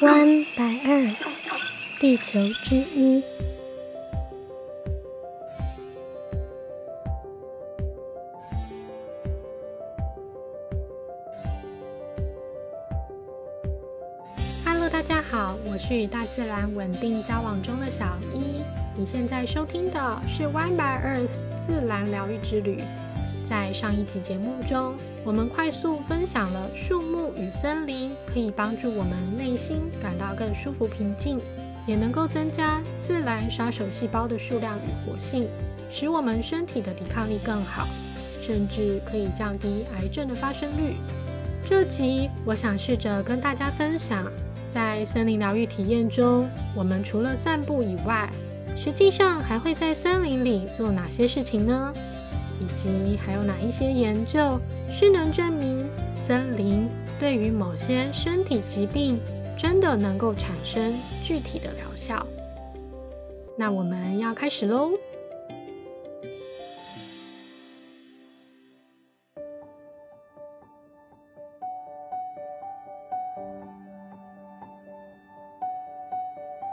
One by Earth，地球之一。Hello，大家好，我是与大自然稳定交往中的小一。你现在收听的是 One by Earth 自然疗愈之旅。在上一集节目中，我们快速分享了树木与森林可以帮助我们内心感到更舒服平静，也能够增加自然杀手细胞的数量与活性，使我们身体的抵抗力更好，甚至可以降低癌症的发生率。这集我想试着跟大家分享，在森林疗愈体验中，我们除了散步以外，实际上还会在森林里做哪些事情呢？以及还有哪一些研究是能证明森林对于某些身体疾病真的能够产生具体的疗效？那我们要开始喽！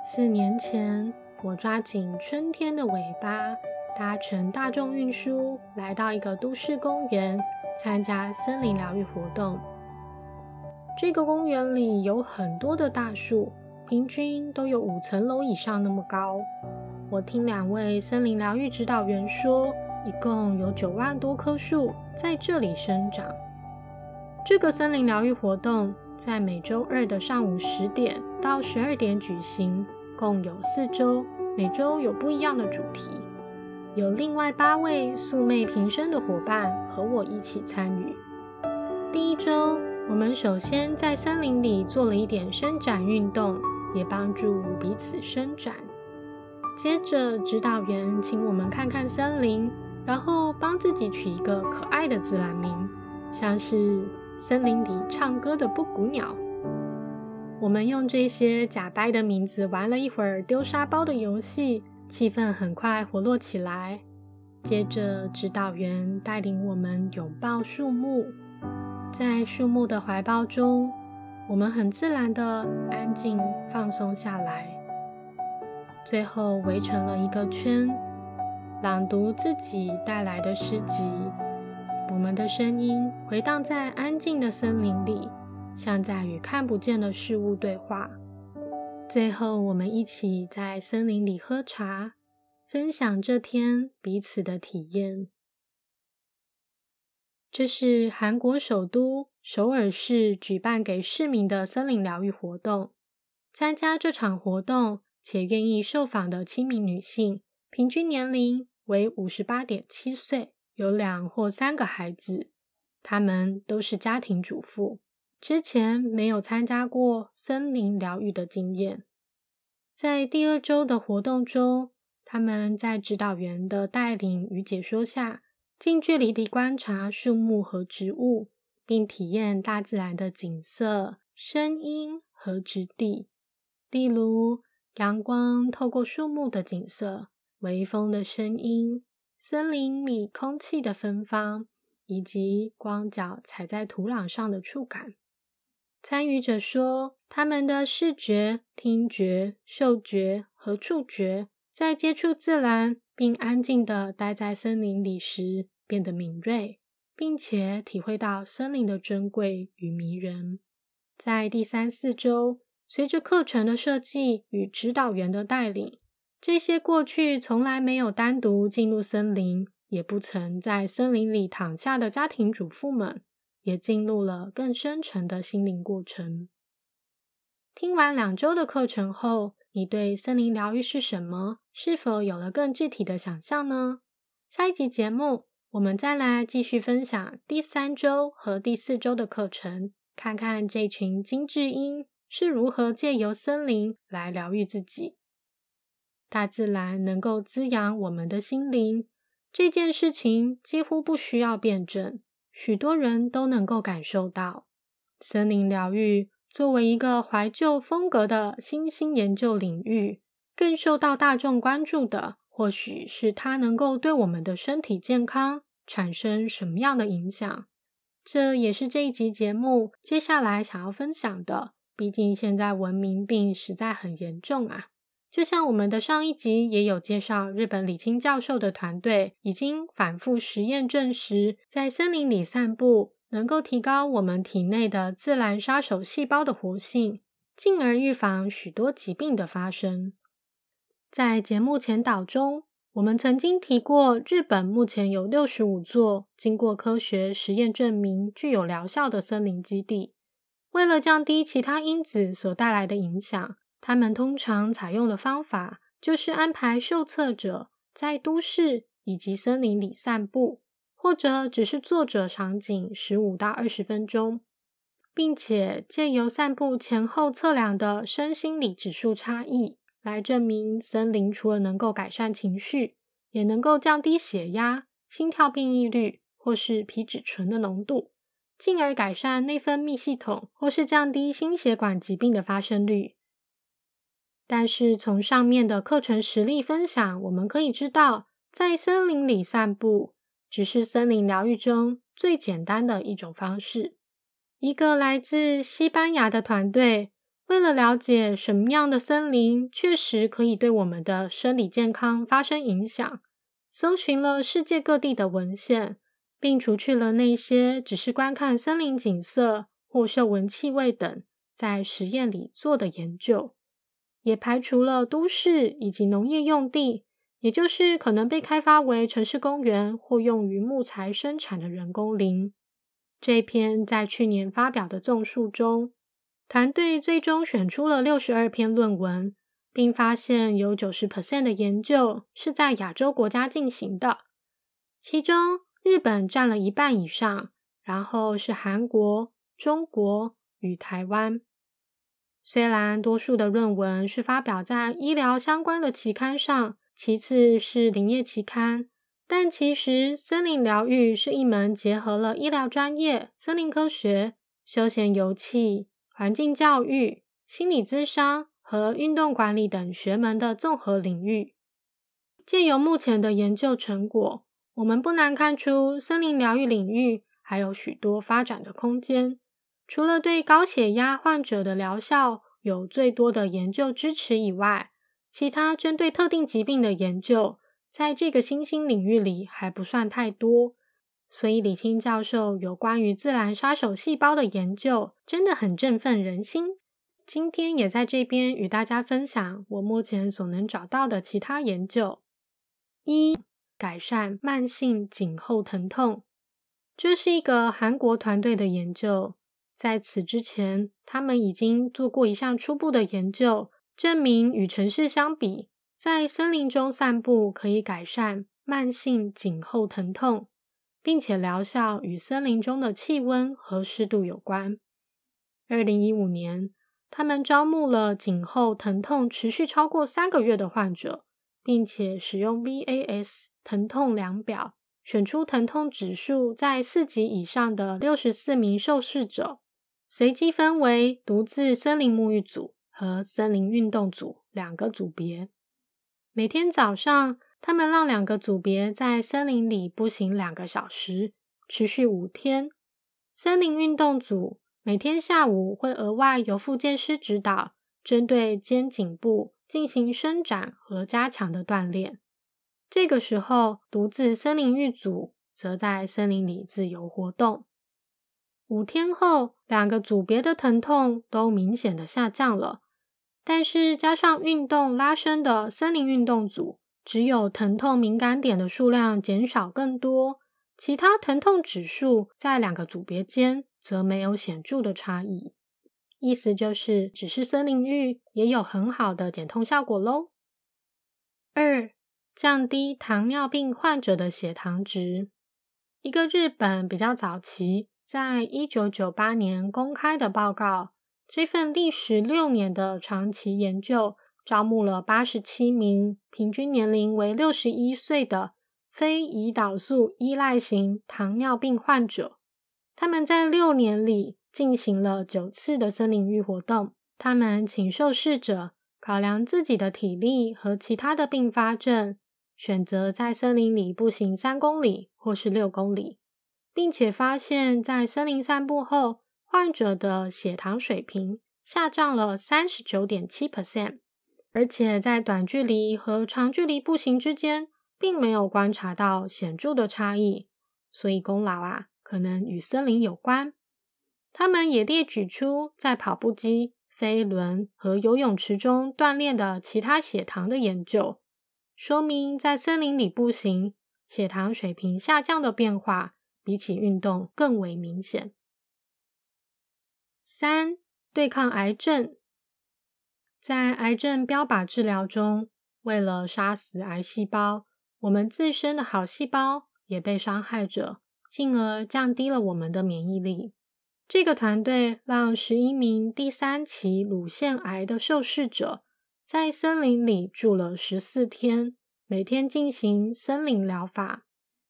四年前，我抓紧春天的尾巴。搭乘大众运输来到一个都市公园，参加森林疗愈活动。这个公园里有很多的大树，平均都有五层楼以上那么高。我听两位森林疗愈指导员说，一共有九万多棵树在这里生长。这个森林疗愈活动在每周二的上午十点到十二点举行，共有四周，每周有不一样的主题。有另外八位素昧平生的伙伴和我一起参与。第一周，我们首先在森林里做了一点伸展运动，也帮助彼此伸展。接着，指导员请我们看看森林，然后帮自己取一个可爱的自然名，像是森林里唱歌的布谷鸟。我们用这些假掰的名字玩了一会儿丢沙包的游戏。气氛很快活络起来。接着，指导员带领我们拥抱树木，在树木的怀抱中，我们很自然的安静放松下来。最后围成了一个圈，朗读自己带来的诗集。我们的声音回荡在安静的森林里，像在与看不见的事物对话。最后，我们一起在森林里喝茶，分享这天彼此的体验。这是韩国首都首尔市举办给市民的森林疗愈活动。参加这场活动且愿意受访的七名女性，平均年龄为五十八点七岁，有两或三个孩子，她们都是家庭主妇。之前没有参加过森林疗愈的经验，在第二周的活动中，他们在指导员的带领与解说下，近距离地观察树木和植物，并体验大自然的景色、声音和质地，例如阳光透过树木的景色、微风的声音、森林里空气的芬芳，以及光脚踩在土壤上的触感。参与者说，他们的视觉、听觉、嗅觉和触觉在接触自然并安静地待在森林里时变得敏锐，并且体会到森林的珍贵与迷人。在第三四周，随着课程的设计与指导员的带领，这些过去从来没有单独进入森林，也不曾在森林里躺下的家庭主妇们。也进入了更深层的心灵过程。听完两周的课程后，你对森林疗愈是什么？是否有了更具体的想象呢？下一集节目，我们再来继续分享第三周和第四周的课程，看看这群金智英是如何借由森林来疗愈自己。大自然能够滋养我们的心灵，这件事情几乎不需要辩证。许多人都能够感受到，森林疗愈作为一个怀旧风格的新兴研究领域，更受到大众关注的，或许是它能够对我们的身体健康产生什么样的影响。这也是这一集节目接下来想要分享的，毕竟现在文明病实在很严重啊。就像我们的上一集也有介绍，日本李清教授的团队已经反复实验证实，在森林里散步能够提高我们体内的自然杀手细胞的活性，进而预防许多疾病的发生。在节目前导中，我们曾经提过，日本目前有六十五座经过科学实验证明具有疗效的森林基地。为了降低其他因子所带来的影响，他们通常采用的方法就是安排受测者在都市以及森林里散步，或者只是坐着场景十五到二十分钟，并且借由散步前后测量的身心理指数差异，来证明森林除了能够改善情绪，也能够降低血压、心跳变异率或是皮质醇的浓度，进而改善内分泌系统或是降低心血管疾病的发生率。但是从上面的课程实例分享，我们可以知道，在森林里散步只是森林疗愈中最简单的一种方式。一个来自西班牙的团队，为了了解什么样的森林确实可以对我们的生理健康发生影响，搜寻了世界各地的文献，并除去了那些只是观看森林景色或嗅闻气味等在实验里做的研究。也排除了都市以及农业用地，也就是可能被开发为城市公园或用于木材生产的人工林。这篇在去年发表的综述中，团队最终选出了六十二篇论文，并发现有九十 percent 的研究是在亚洲国家进行的，其中日本占了一半以上，然后是韩国、中国与台湾。虽然多数的论文是发表在医疗相关的期刊上，其次是林业期刊，但其实森林疗愈是一门结合了医疗专业、森林科学、休闲游憩、环境教育、心理咨商和运动管理等学门的综合领域。借由目前的研究成果，我们不难看出森林疗愈领域还有许多发展的空间。除了对高血压患者的疗效有最多的研究支持以外，其他针对特定疾病的研究在这个新兴领域里还不算太多。所以李清教授有关于自然杀手细胞的研究真的很振奋人心。今天也在这边与大家分享我目前所能找到的其他研究：一、改善慢性颈后疼痛，这是一个韩国团队的研究。在此之前，他们已经做过一项初步的研究，证明与城市相比，在森林中散步可以改善慢性颈后疼痛，并且疗效与森林中的气温和湿度有关。二零一五年，他们招募了颈后疼痛持续超过三个月的患者，并且使用 VAS 疼痛量表，选出疼痛指数在四级以上的六十四名受试者。随机分为独自森林沐浴组和森林运动组两个组别。每天早上，他们让两个组别在森林里步行两个小时，持续五天。森林运动组每天下午会额外由复健师指导，针对肩颈部进行伸展和加强的锻炼。这个时候，独自森林浴组则在森林里自由活动。五天后，两个组别的疼痛都明显的下降了，但是加上运动拉伸的森林运动组，只有疼痛敏感点的数量减少更多，其他疼痛指数在两个组别间则没有显著的差异。意思就是，只是森林浴也有很好的减痛效果喽。二、降低糖尿病患者的血糖值。一个日本比较早期。在一九九八年公开的报告，这份历时六年的长期研究，招募了八十七名平均年龄为六十一岁的非胰岛素依赖型糖尿病患者。他们在六年里进行了九次的森林浴活动。他们请受试者考量自己的体力和其他的并发症，选择在森林里步行三公里或是六公里。并且发现，在森林散步后，患者的血糖水平下降了三十九点七 percent，而且在短距离和长距离步行之间，并没有观察到显著的差异。所以功劳啊，可能与森林有关。他们也列举出在跑步机、飞轮和游泳池中锻炼的其他血糖的研究，说明在森林里步行，血糖水平下降的变化比起运动更为明显。三。对抗癌症，在癌症标靶治疗中，为了杀死癌细胞，我们自身的好细胞也被伤害着，进而降低了我们的免疫力。这个团队让十一名第三期乳腺癌的受试者在森林里住了十四天，每天进行森林疗法，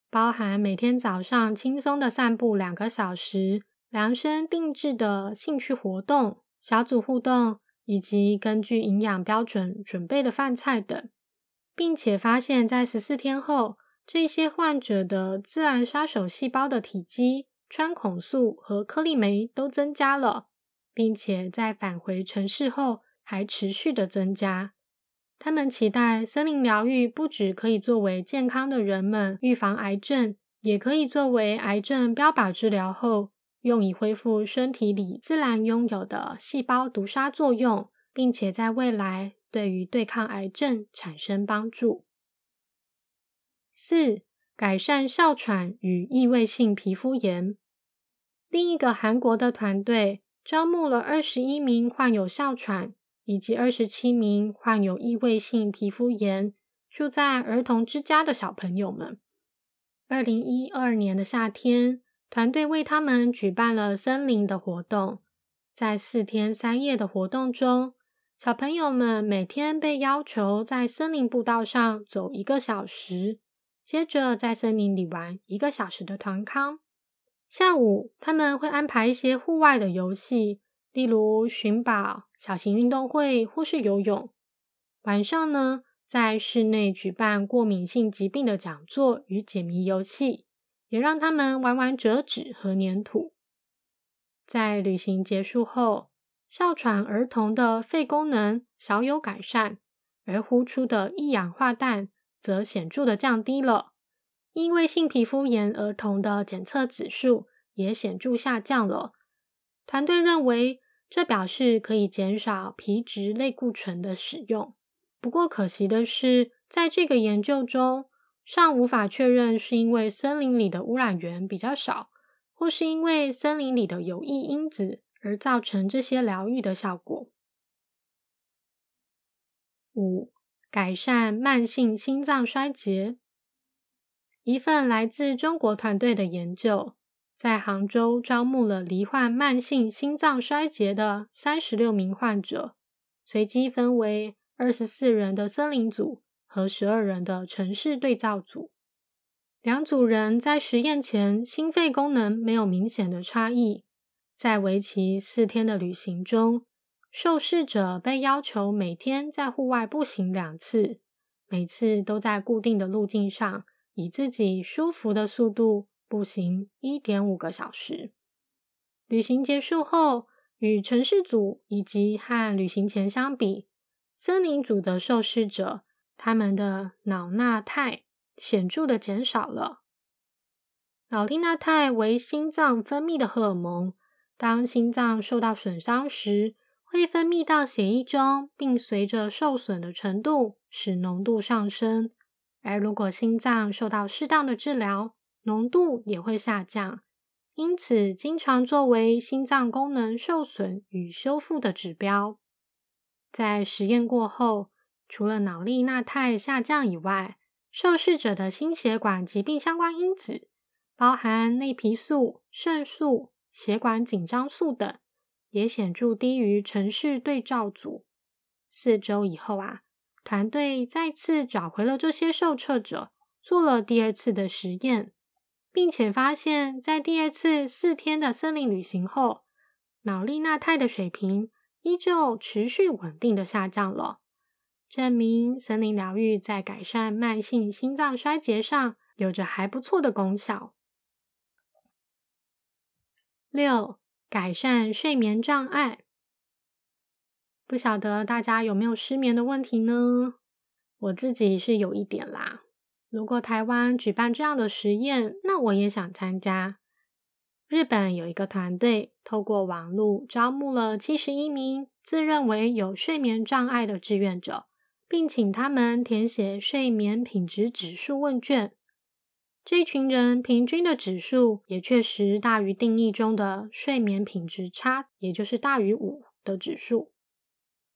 包含每天早上轻松的散步两个小时。量身定制的兴趣活动、小组互动，以及根据营养标准准备的饭菜等，并且发现，在十四天后，这些患者的自然杀手细胞的体积、穿孔素和颗粒酶都增加了，并且在返回城市后还持续的增加。他们期待森林疗愈不只可以作为健康的人们预防癌症，也可以作为癌症标靶治疗后。用以恢复身体里自然拥有的细胞毒杀作用，并且在未来对于对抗癌症产生帮助。四、改善哮喘与异位性皮肤炎。另一个韩国的团队招募了二十一名患有哮喘以及二十七名患有异位性皮肤炎住在儿童之家的小朋友们。二零一二年的夏天。团队为他们举办了森林的活动，在四天三夜的活动中，小朋友们每天被要求在森林步道上走一个小时，接着在森林里玩一个小时的团康。下午他们会安排一些户外的游戏，例如寻宝、小型运动会或是游泳。晚上呢，在室内举办过敏性疾病的讲座与解谜游戏。也让他们玩玩折纸和粘土。在旅行结束后，哮喘儿童的肺功能小有改善，而呼出的一氧化氮则显著的降低了。因为性皮肤炎儿童的检测指数也显著下降了。团队认为，这表示可以减少皮质类固醇的使用。不过，可惜的是，在这个研究中。尚无法确认是因为森林里的污染源比较少，或是因为森林里的有益因子而造成这些疗愈的效果。五、改善慢性心脏衰竭。一份来自中国团队的研究，在杭州招募了罹患慢性心脏衰竭的三十六名患者，随机分为二十四人的森林组。和十二人的城市对照组，两组人在实验前心肺功能没有明显的差异。在为期四天的旅行中，受试者被要求每天在户外步行两次，每次都在固定的路径上，以自己舒服的速度步行一点五个小时。旅行结束后，与城市组以及和旅行前相比，森林组的受试者。他们的脑纳肽显著的减少了。脑利纳肽为心脏分泌的荷尔蒙，当心脏受到损伤时，会分泌到血液中，并随着受损的程度使浓度上升。而如果心脏受到适当的治疗，浓度也会下降。因此，经常作为心脏功能受损与修复的指标。在实验过后。除了脑利纳肽下降以外，受试者的心血管疾病相关因子，包含内皮素、肾素、血管紧张素等，也显著低于城市对照组。四周以后啊，团队再次找回了这些受测者，做了第二次的实验，并且发现，在第二次四天的森林旅行后，脑利纳肽的水平依旧持续稳定的下降了。证明森林疗愈在改善慢性心脏衰竭上有着还不错的功效。六、改善睡眠障碍。不晓得大家有没有失眠的问题呢？我自己是有一点啦。如果台湾举办这样的实验，那我也想参加。日本有一个团队，透过网络招募了七十一名自认为有睡眠障碍的志愿者，并请他们填写睡眠品质指数问卷。这群人平均的指数也确实大于定义中的睡眠品质差，也就是大于五的指数。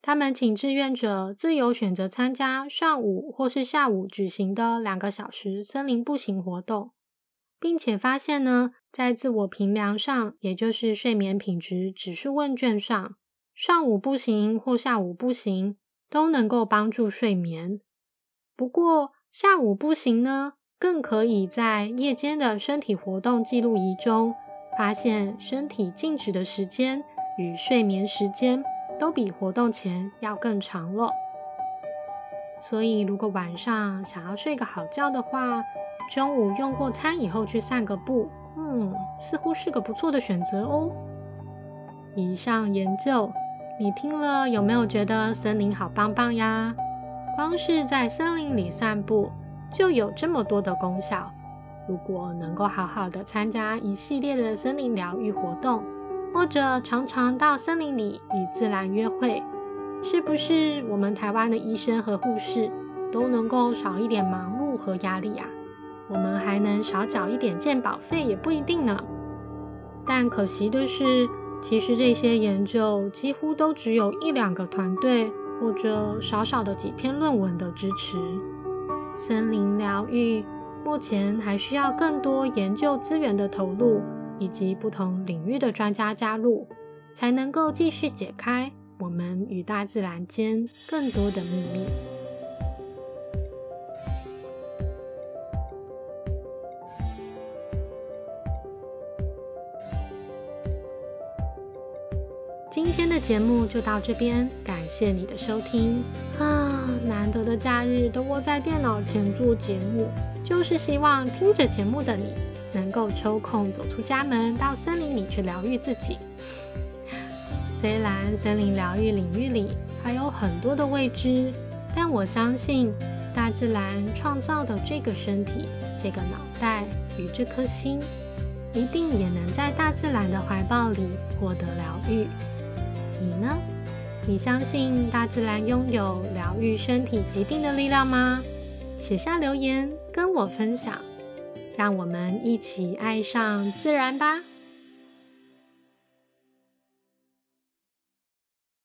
他们请志愿者自由选择参加上午或是下午举行的两个小时森林步行活动，并且发现呢。在自我评量上，也就是睡眠品质指数问卷上，上午步行或下午步行都能够帮助睡眠。不过，下午步行呢，更可以在夜间的身体活动记录仪中发现身体静止的时间与睡眠时间都比活动前要更长了。所以，如果晚上想要睡个好觉的话，中午用过餐以后去散个步。嗯，似乎是个不错的选择哦。以上研究，你听了有没有觉得森林好棒棒呀？光是在森林里散步就有这么多的功效。如果能够好好的参加一系列的森林疗愈活动，或者常常到森林里与自然约会，是不是我们台湾的医生和护士都能够少一点忙碌和压力呀？我们还能少缴一点健保费，也不一定呢。但可惜的是，其实这些研究几乎都只有一两个团队或者少少的几篇论文的支持。森林疗愈目前还需要更多研究资源的投入，以及不同领域的专家加入，才能够继续解开我们与大自然间更多的秘密。今天的节目就到这边，感谢你的收听啊！难得的假日都窝在电脑前做节目，就是希望听着节目的你能够抽空走出家门，到森林里去疗愈自己。虽然森林疗愈领域里还有很多的未知，但我相信大自然创造的这个身体、这个脑袋与这颗心，一定也能在大自然的怀抱里获得疗愈。你呢？你相信大自然拥有疗愈身体疾病的力量吗？写下留言跟我分享，让我们一起爱上自然吧。